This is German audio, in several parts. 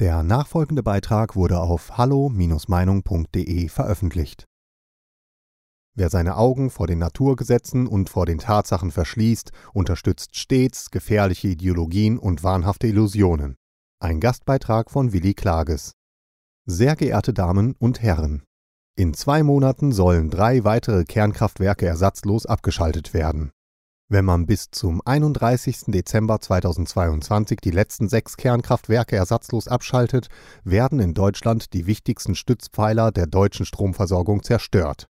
Der nachfolgende Beitrag wurde auf hallo-meinung.de veröffentlicht. Wer seine Augen vor den Naturgesetzen und vor den Tatsachen verschließt, unterstützt stets gefährliche Ideologien und wahnhafte Illusionen. Ein Gastbeitrag von Willi Klages. Sehr geehrte Damen und Herren, in zwei Monaten sollen drei weitere Kernkraftwerke ersatzlos abgeschaltet werden. Wenn man bis zum 31. Dezember 2022 die letzten sechs Kernkraftwerke ersatzlos abschaltet, werden in Deutschland die wichtigsten Stützpfeiler der deutschen Stromversorgung zerstört.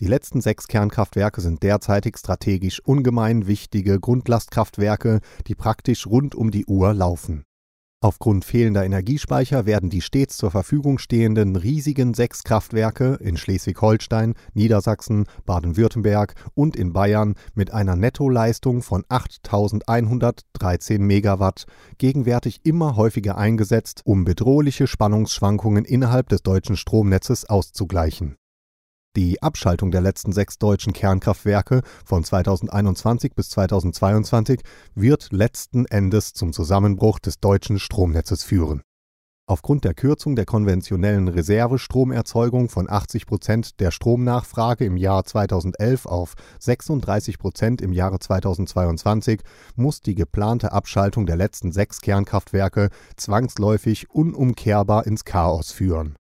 Die letzten sechs Kernkraftwerke sind derzeitig strategisch ungemein wichtige Grundlastkraftwerke, die praktisch rund um die Uhr laufen. Aufgrund fehlender Energiespeicher werden die stets zur Verfügung stehenden riesigen sechs Kraftwerke in Schleswig-Holstein, Niedersachsen, Baden-Württemberg und in Bayern mit einer Nettoleistung von 8113 Megawatt gegenwärtig immer häufiger eingesetzt, um bedrohliche Spannungsschwankungen innerhalb des deutschen Stromnetzes auszugleichen die Abschaltung der letzten sechs deutschen Kernkraftwerke von 2021 bis 2022 wird letzten Endes zum Zusammenbruch des deutschen Stromnetzes führen. Aufgrund der Kürzung der konventionellen Reservestromerzeugung von 80 Prozent der Stromnachfrage im Jahr 2011 auf 36 Prozent im Jahre 2022 muss die geplante Abschaltung der letzten sechs Kernkraftwerke zwangsläufig unumkehrbar ins Chaos führen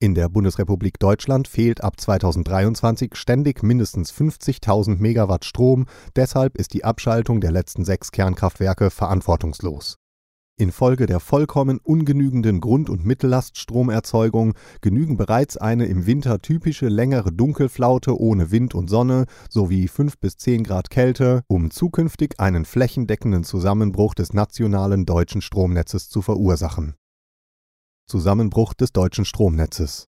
in der Bundesrepublik Deutschland fehlt ab 2023 ständig mindestens 50.000 Megawatt Strom, deshalb ist die Abschaltung der letzten sechs Kernkraftwerke verantwortungslos. Infolge der vollkommen ungenügenden Grund- und Mittelllaststromerzeugung genügen bereits eine im Winter typische längere Dunkelflaute ohne Wind und Sonne sowie 5 bis 10 Grad Kälte, um zukünftig einen flächendeckenden Zusammenbruch des nationalen deutschen Stromnetzes zu verursachen Zusammenbruch des deutschen Stromnetzes.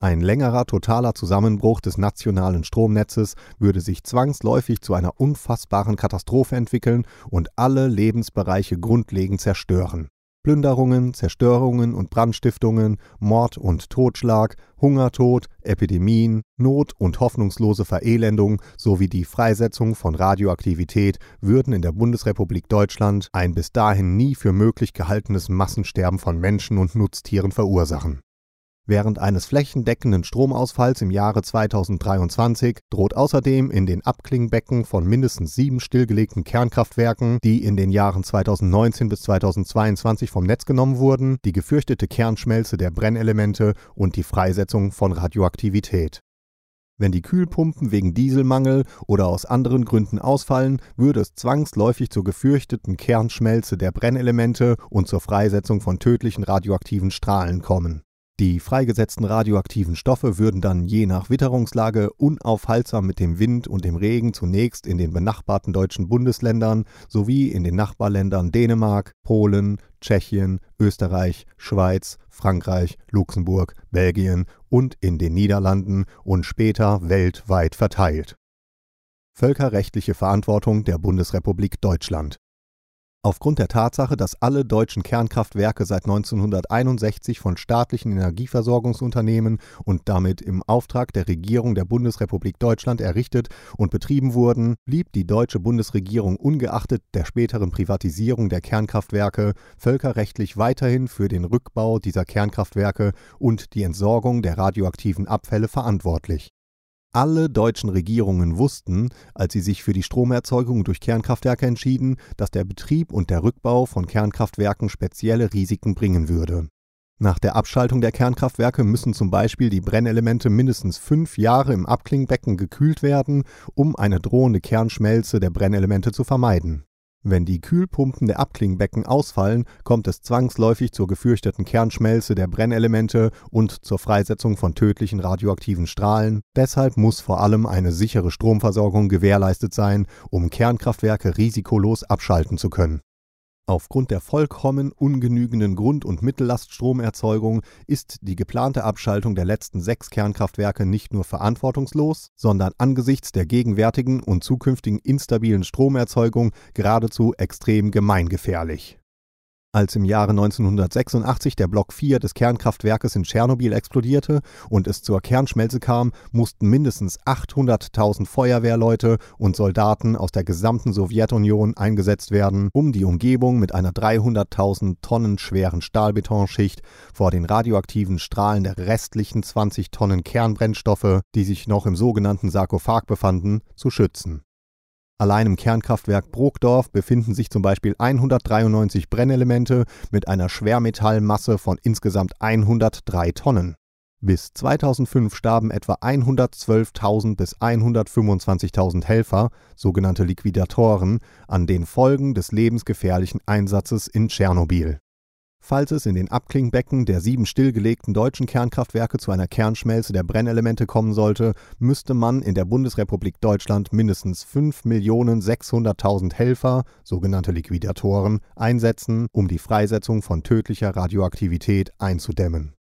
Ein längerer totaler Zusammenbruch des nationalen Stromnetzes würde sich zwangsläufig zu einer unfassbaren Katastrophe entwickeln und alle Lebensbereiche grundlegend zerstören Plünderungen, Zerstörungen und Brandstiftungen, Mord und Totschlag, Hungertod, Epidemien, Not und hoffnungslose Verelendung sowie die Freisetzung von Radioaktivität würden in der Bundesrepublik Deutschland ein bis dahin nie für möglich gehaltenes Massensterben von Menschen und Nutztieren verursachen Während eines flächendeckenden Stromausfalls im Jahre 2023 droht außerdem in den Abklingbecken von mindestens sieben stillgelegten Kernkraftwerken, die in den Jahren 2019 bis 2022 vom Netz genommen wurden, die gefürchtete Kernschmelze der Brennelemente und die Freisetzung von Radioaktivität. Wenn die Kühlpumpen wegen Dieselmangel oder aus anderen Gründen ausfallen, würde es zwangsläufig zur gefürchteten Kernschmelze der Brennelemente und zur Freisetzung von tödlichen radioaktiven Strahlen kommen die freigesetzten radioaktiven Stoffe würden dann je nach Witterungslage unaufhaltsam mit dem Wind und dem Regen zunächst in den benachbarten deutschen Bundesländern sowie in den Nachbarländern Dänemark, Polen, Tschechien, Österreich, Schweiz, Frankreich, Luxemburg, Belgien und in den Niederlanden und später weltweit verteilt. Völkerrechtliche Verantwortung der Bundesrepublik Deutschland Aufgrund der Tatsache, dass alle deutschen Kernkraftwerke seit 1961 von staatlichen Energieversorgungsunternehmen und damit im Auftrag der Regierung der Bundesrepublik Deutschland errichtet und betrieben wurden, blieb die deutsche Bundesregierung ungeachtet der späteren Privatisierung der Kernkraftwerke völkerrechtlich weiterhin für den Rückbau dieser Kernkraftwerke und die Entsorgung der radioaktiven Abfälle verantwortlich alle deutschen Regierungen wussten, als sie sich für die Stromerzeugung durch Kernkraftwerke entschieden, dass der Betrieb und der Rückbau von Kernkraftwerken spezielle Risiken bringen würde. Nach der Abschaltung der Kernkraftwerke müssen zum Beispiel die Brennelemente mindestens fünf Jahre im Abklingbecken gekühlt werden, um eine drohende Kernschmelze der Brennelemente zu vermeiden wenn die Kühlpumpen der Abklingbecken ausfallen, kommt es zwangsläufig zur gefürchteten Kernschmelze der Brennelemente und zur Freisetzung von tödlichen radioaktiven Strahlen. Deshalb muss vor allem eine sichere Stromversorgung gewährleistet sein, um Kernkraftwerke risikolos abschalten zu können Aufgrund der vollkommen ungenügenden Grund- und Mittellaststromerzeugung ist die geplante Abschaltung der letzten sechs Kernkraftwerke nicht nur verantwortungslos, sondern angesichts der gegenwärtigen und zukünftigen instabilen Stromerzeugung geradezu extrem gemeingefährlich Als im Jahre 1986 der Block 4 des Kernkraftwerkes in Tschernobyl explodierte und es zur Kernschmelze kam, mussten mindestens 800.000 Feuerwehrleute und Soldaten aus der gesamten Sowjetunion eingesetzt werden, um die Umgebung mit einer 300.000 Tonnen schweren Stahlbetonschicht vor den radioaktiven Strahlen der restlichen 20 Tonnen Kernbrennstoffe, die sich noch im sogenannten Sarkophag befanden, zu schützen. Allein im Kernkraftwerk Brokdorf befinden sich zum Beispiel 193 Brennelemente mit einer Schwermetallmasse von insgesamt 103 Tonnen. Bis 2005 starben etwa 112.000 bis 125.000 Helfer, sogenannte Liquidatoren, an den Folgen des lebensgefährlichen Einsatzes in Tschernobyl Falls es in den Abklingbecken der sieben stillgelegten deutschen Kernkraftwerke zu einer Kernschmelze der Brennelemente kommen sollte, müsste man in der Bundesrepublik Deutschland mindestens 5.600.000 Helfer, sogenannte Liquidatoren, einsetzen, um die Freisetzung von tödlicher Radioaktivität einzudämmen.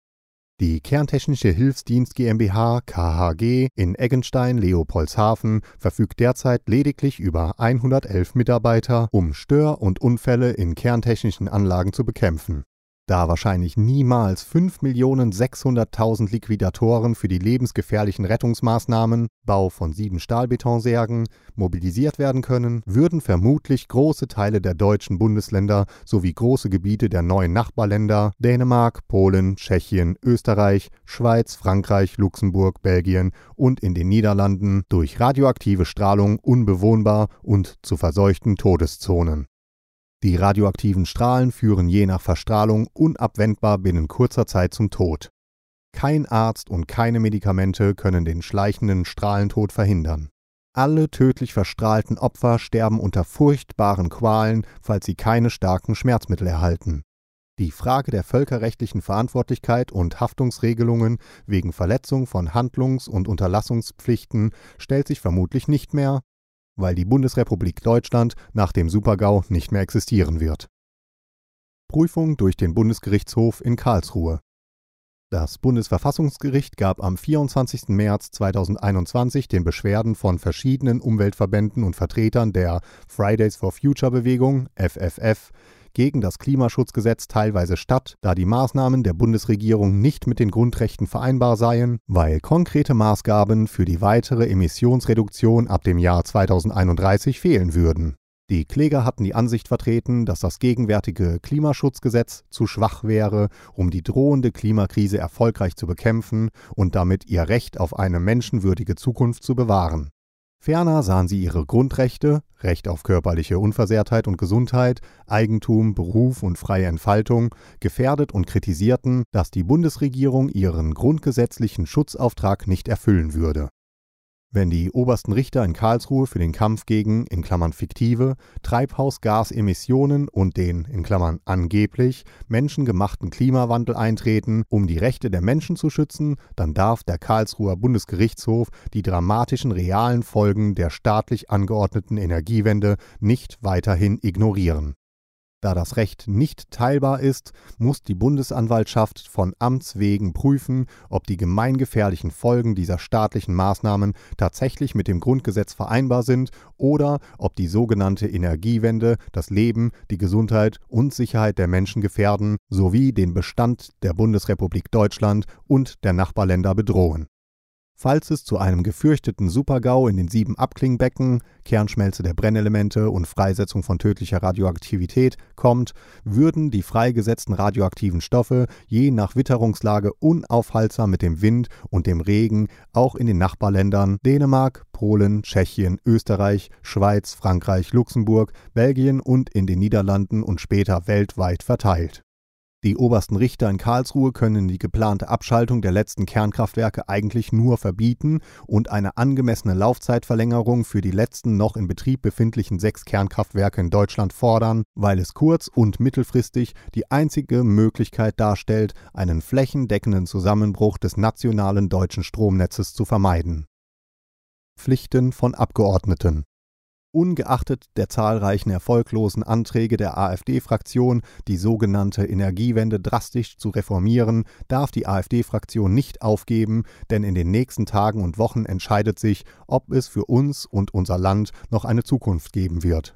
Die Kerntechnische Hilfsdienst GmbH KHG in Eggenstein-Leopoldshafen verfügt derzeit lediglich über 111 Mitarbeiter, um Stör- und Unfälle in kerntechnischen Anlagen zu bekämpfen da wahrscheinlich niemals 5.600.000 Liquidatoren für die lebensgefährlichen Rettungsmaßnahmen, Bau von sieben Stahlbetonsärgen, mobilisiert werden können, würden vermutlich große Teile der deutschen Bundesländer sowie große Gebiete der neuen Nachbarländer Dänemark, Polen, Tschechien, Österreich, Schweiz, Frankreich, Luxemburg, Belgien und in den Niederlanden durch radioaktive Strahlung unbewohnbar und zu verseuchten Todeszonen. Die radioaktiven Strahlen führen je nach Verstrahlung unabwendbar binnen kurzer Zeit zum Tod. Kein Arzt und keine Medikamente können den schleichenden Strahlentod verhindern. Alle tödlich verstrahlten Opfer sterben unter furchtbaren Qualen, falls sie keine starken Schmerzmittel erhalten. Die Frage der völkerrechtlichen Verantwortlichkeit und Haftungsregelungen wegen Verletzung von Handlungs- und Unterlassungspflichten stellt sich vermutlich nicht mehr, weil die Bundesrepublik Deutschland nach dem Supergau nicht mehr existieren wird. Prüfung durch den Bundesgerichtshof in Karlsruhe. Das Bundesverfassungsgericht gab am 24. März 2021 den Beschwerden von verschiedenen Umweltverbänden und Vertretern der Fridays for Future Bewegung FFF gegen das Klimaschutzgesetz teilweise statt, da die Maßnahmen der Bundesregierung nicht mit den Grundrechten vereinbar seien, weil konkrete Maßgaben für die weitere Emissionsreduktion ab dem Jahr 2031 fehlen würden. Die Kläger hatten die Ansicht vertreten, dass das gegenwärtige Klimaschutzgesetz zu schwach wäre, um die drohende Klimakrise erfolgreich zu bekämpfen und damit ihr Recht auf eine menschenwürdige Zukunft zu bewahren. Ferner sahen sie ihre Grundrechte Recht auf körperliche Unversehrtheit und Gesundheit, Eigentum, Beruf und freie Entfaltung gefährdet und kritisierten, dass die Bundesregierung ihren grundgesetzlichen Schutzauftrag nicht erfüllen würde wenn die obersten Richter in Karlsruhe für den Kampf gegen in Klammern fiktive Treibhausgasemissionen und den in Klammern angeblich menschengemachten Klimawandel eintreten, um die Rechte der Menschen zu schützen, dann darf der Karlsruher Bundesgerichtshof die dramatischen realen Folgen der staatlich angeordneten Energiewende nicht weiterhin ignorieren da das Recht nicht teilbar ist, muss die Bundesanwaltschaft von Amts wegen prüfen, ob die gemeingefährlichen Folgen dieser staatlichen Maßnahmen tatsächlich mit dem Grundgesetz vereinbar sind oder ob die sogenannte Energiewende das Leben, die Gesundheit und Sicherheit der Menschen gefährden sowie den Bestand der Bundesrepublik Deutschland und der Nachbarländer bedrohen Falls es zu einem gefürchteten Supergau in den sieben Abklingbecken, Kernschmelze der Brennelemente und Freisetzung von tödlicher Radioaktivität kommt, würden die freigesetzten radioaktiven Stoffe je nach Witterungslage unaufhaltsam mit dem Wind und dem Regen auch in den Nachbarländern Dänemark, Polen, Tschechien, Österreich, Schweiz, Frankreich, Luxemburg, Belgien und in den Niederlanden und später weltweit verteilt die obersten Richter in Karlsruhe können die geplante Abschaltung der letzten Kernkraftwerke eigentlich nur verbieten und eine angemessene Laufzeitverlängerung für die letzten noch in Betrieb befindlichen sechs Kernkraftwerke in Deutschland fordern, weil es kurz- und mittelfristig die einzige Möglichkeit darstellt, einen flächendeckenden Zusammenbruch des nationalen deutschen Stromnetzes zu vermeiden. Pflichten von Abgeordneten Ungeachtet der zahlreichen erfolglosen Anträge der AfD-Fraktion, die sogenannte Energiewende drastisch zu reformieren, darf die AfD-Fraktion nicht aufgeben, denn in den nächsten Tagen und Wochen entscheidet sich, ob es für uns und unser Land noch eine Zukunft geben wird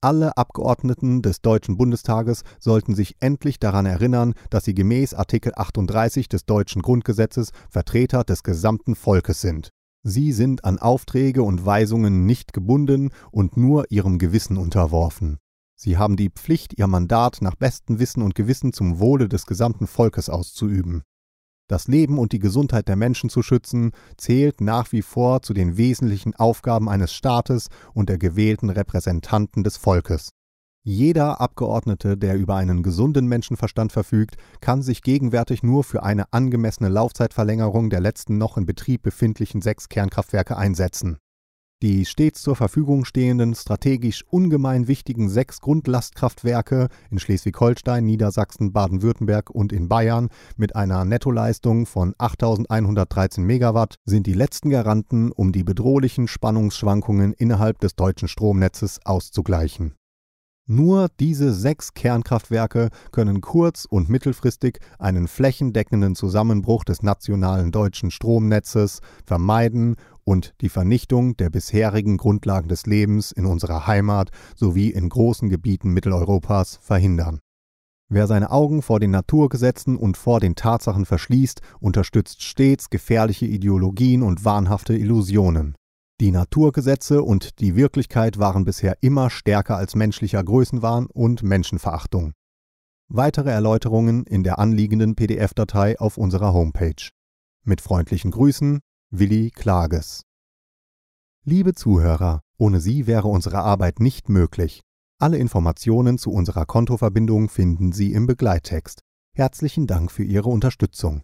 Alle Abgeordneten des Deutschen Bundestages sollten sich endlich daran erinnern, dass sie gemäß Artikel 38 des deutschen Grundgesetzes Vertreter des gesamten Volkes sind. Sie sind an Aufträge und Weisungen nicht gebunden und nur ihrem Gewissen unterworfen. Sie haben die Pflicht, ihr Mandat nach bestem Wissen und Gewissen zum Wohle des gesamten Volkes auszuüben. Das Leben und die Gesundheit der Menschen zu schützen, zählt nach wie vor zu den wesentlichen Aufgaben eines Staates und der gewählten Repräsentanten des Volkes. Jeder Abgeordnete, der über einen gesunden Menschenverstand verfügt, kann sich gegenwärtig nur für eine angemessene Laufzeitverlängerung der letzten noch in Betrieb befindlichen sechs Kernkraftwerke einsetzen. Die stets zur Verfügung stehenden strategisch ungemein wichtigen sechs Grundlastkraftwerke in Schleswig-Holstein, Niedersachsen, Baden-Württemberg und in Bayern mit einer Nettoleistung von 8.113 Megawatt sind die letzten Garanten, um die bedrohlichen Spannungsschwankungen innerhalb des deutschen Stromnetzes auszugleichen. Nur diese sechs Kernkraftwerke können kurz- und mittelfristig einen flächendeckenden Zusammenbruch des nationalen deutschen Stromnetzes vermeiden und die Vernichtung der bisherigen Grundlagen des Lebens in unserer Heimat sowie in großen Gebieten Mitteleuropas verhindern. Wer seine Augen vor den Naturgesetzen und vor den Tatsachen verschließt, unterstützt stets gefährliche Ideologien und wahnhafte Illusionen. Die Naturgesetze und die Wirklichkeit waren bisher immer stärker als menschlicher Größenwahn und Menschenverachtung. Weitere Erläuterungen in der anliegenden PDF-Datei auf unserer Homepage. Mit freundlichen Grüßen, Willi Klages. Liebe Zuhörer, ohne Sie wäre unsere Arbeit nicht möglich. Alle Informationen zu unserer Kontoverbindung finden Sie im Begleittext. Herzlichen Dank für Ihre Unterstützung.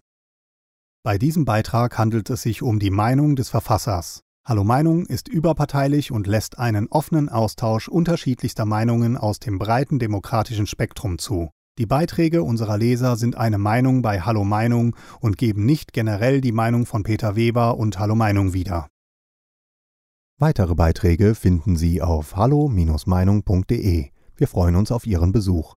Bei diesem Beitrag handelt es sich um die Meinung des Verfassers. Hallo Meinung ist überparteilich und lässt einen offenen Austausch unterschiedlichster Meinungen aus dem breiten demokratischen Spektrum zu. Die Beiträge unserer Leser sind eine Meinung bei Hallo Meinung und geben nicht generell die Meinung von Peter Weber und Hallo Meinung wieder. Weitere Beiträge finden Sie auf hallo-meinung.de. Wir freuen uns auf Ihren Besuch.